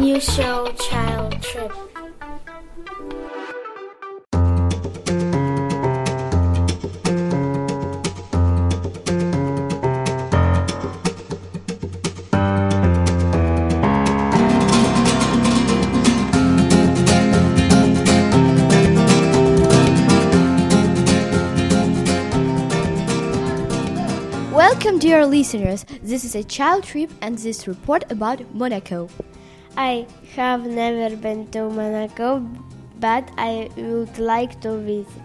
game show Child Trip. Welcome, dear listeners. This is a child trip and this report about Monaco. I have never been to Monaco, but I would like to visit.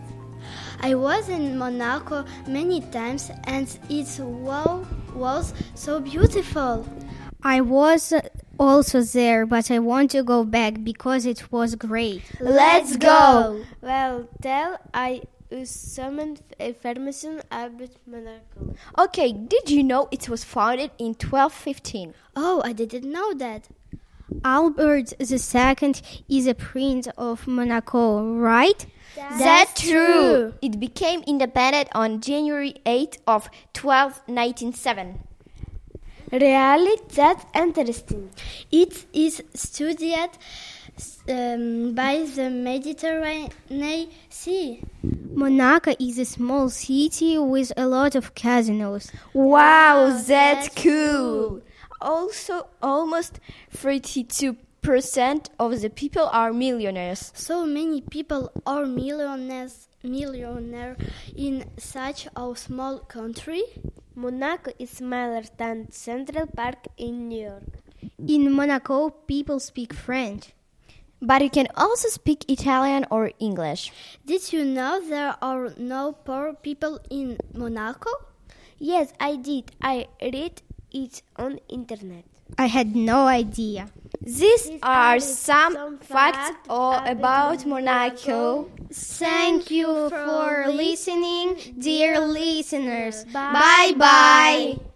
I was in Monaco many times and it wow, was so beautiful. I was also there, but I want to go back because it was great. Let's go! Well, tell I us some information about Monaco. Okay, did you know it was founded in 1215? Oh, I didn't know that. Albert II is a prince of Monaco, right? That's true. It became independent on January 8th of 1297. Really, that's interesting. It is studied um, by the Mediterranean Sea. Monaco is a small city with a lot of casinos. Wow, that's cool. Also, almost 32% of the people are millionaires. So many people are millionaires, millionaire in such a small country. Monaco is smaller than Central Park in New York. In Monaco, people speak French. But you can also speak Italian or English. Did you know there are no poor people in Monaco? Yes, I did. I read it on internet. I had no idea. These are some facts all about Monaco. Thank you for listening, dear listeners. Bye bye.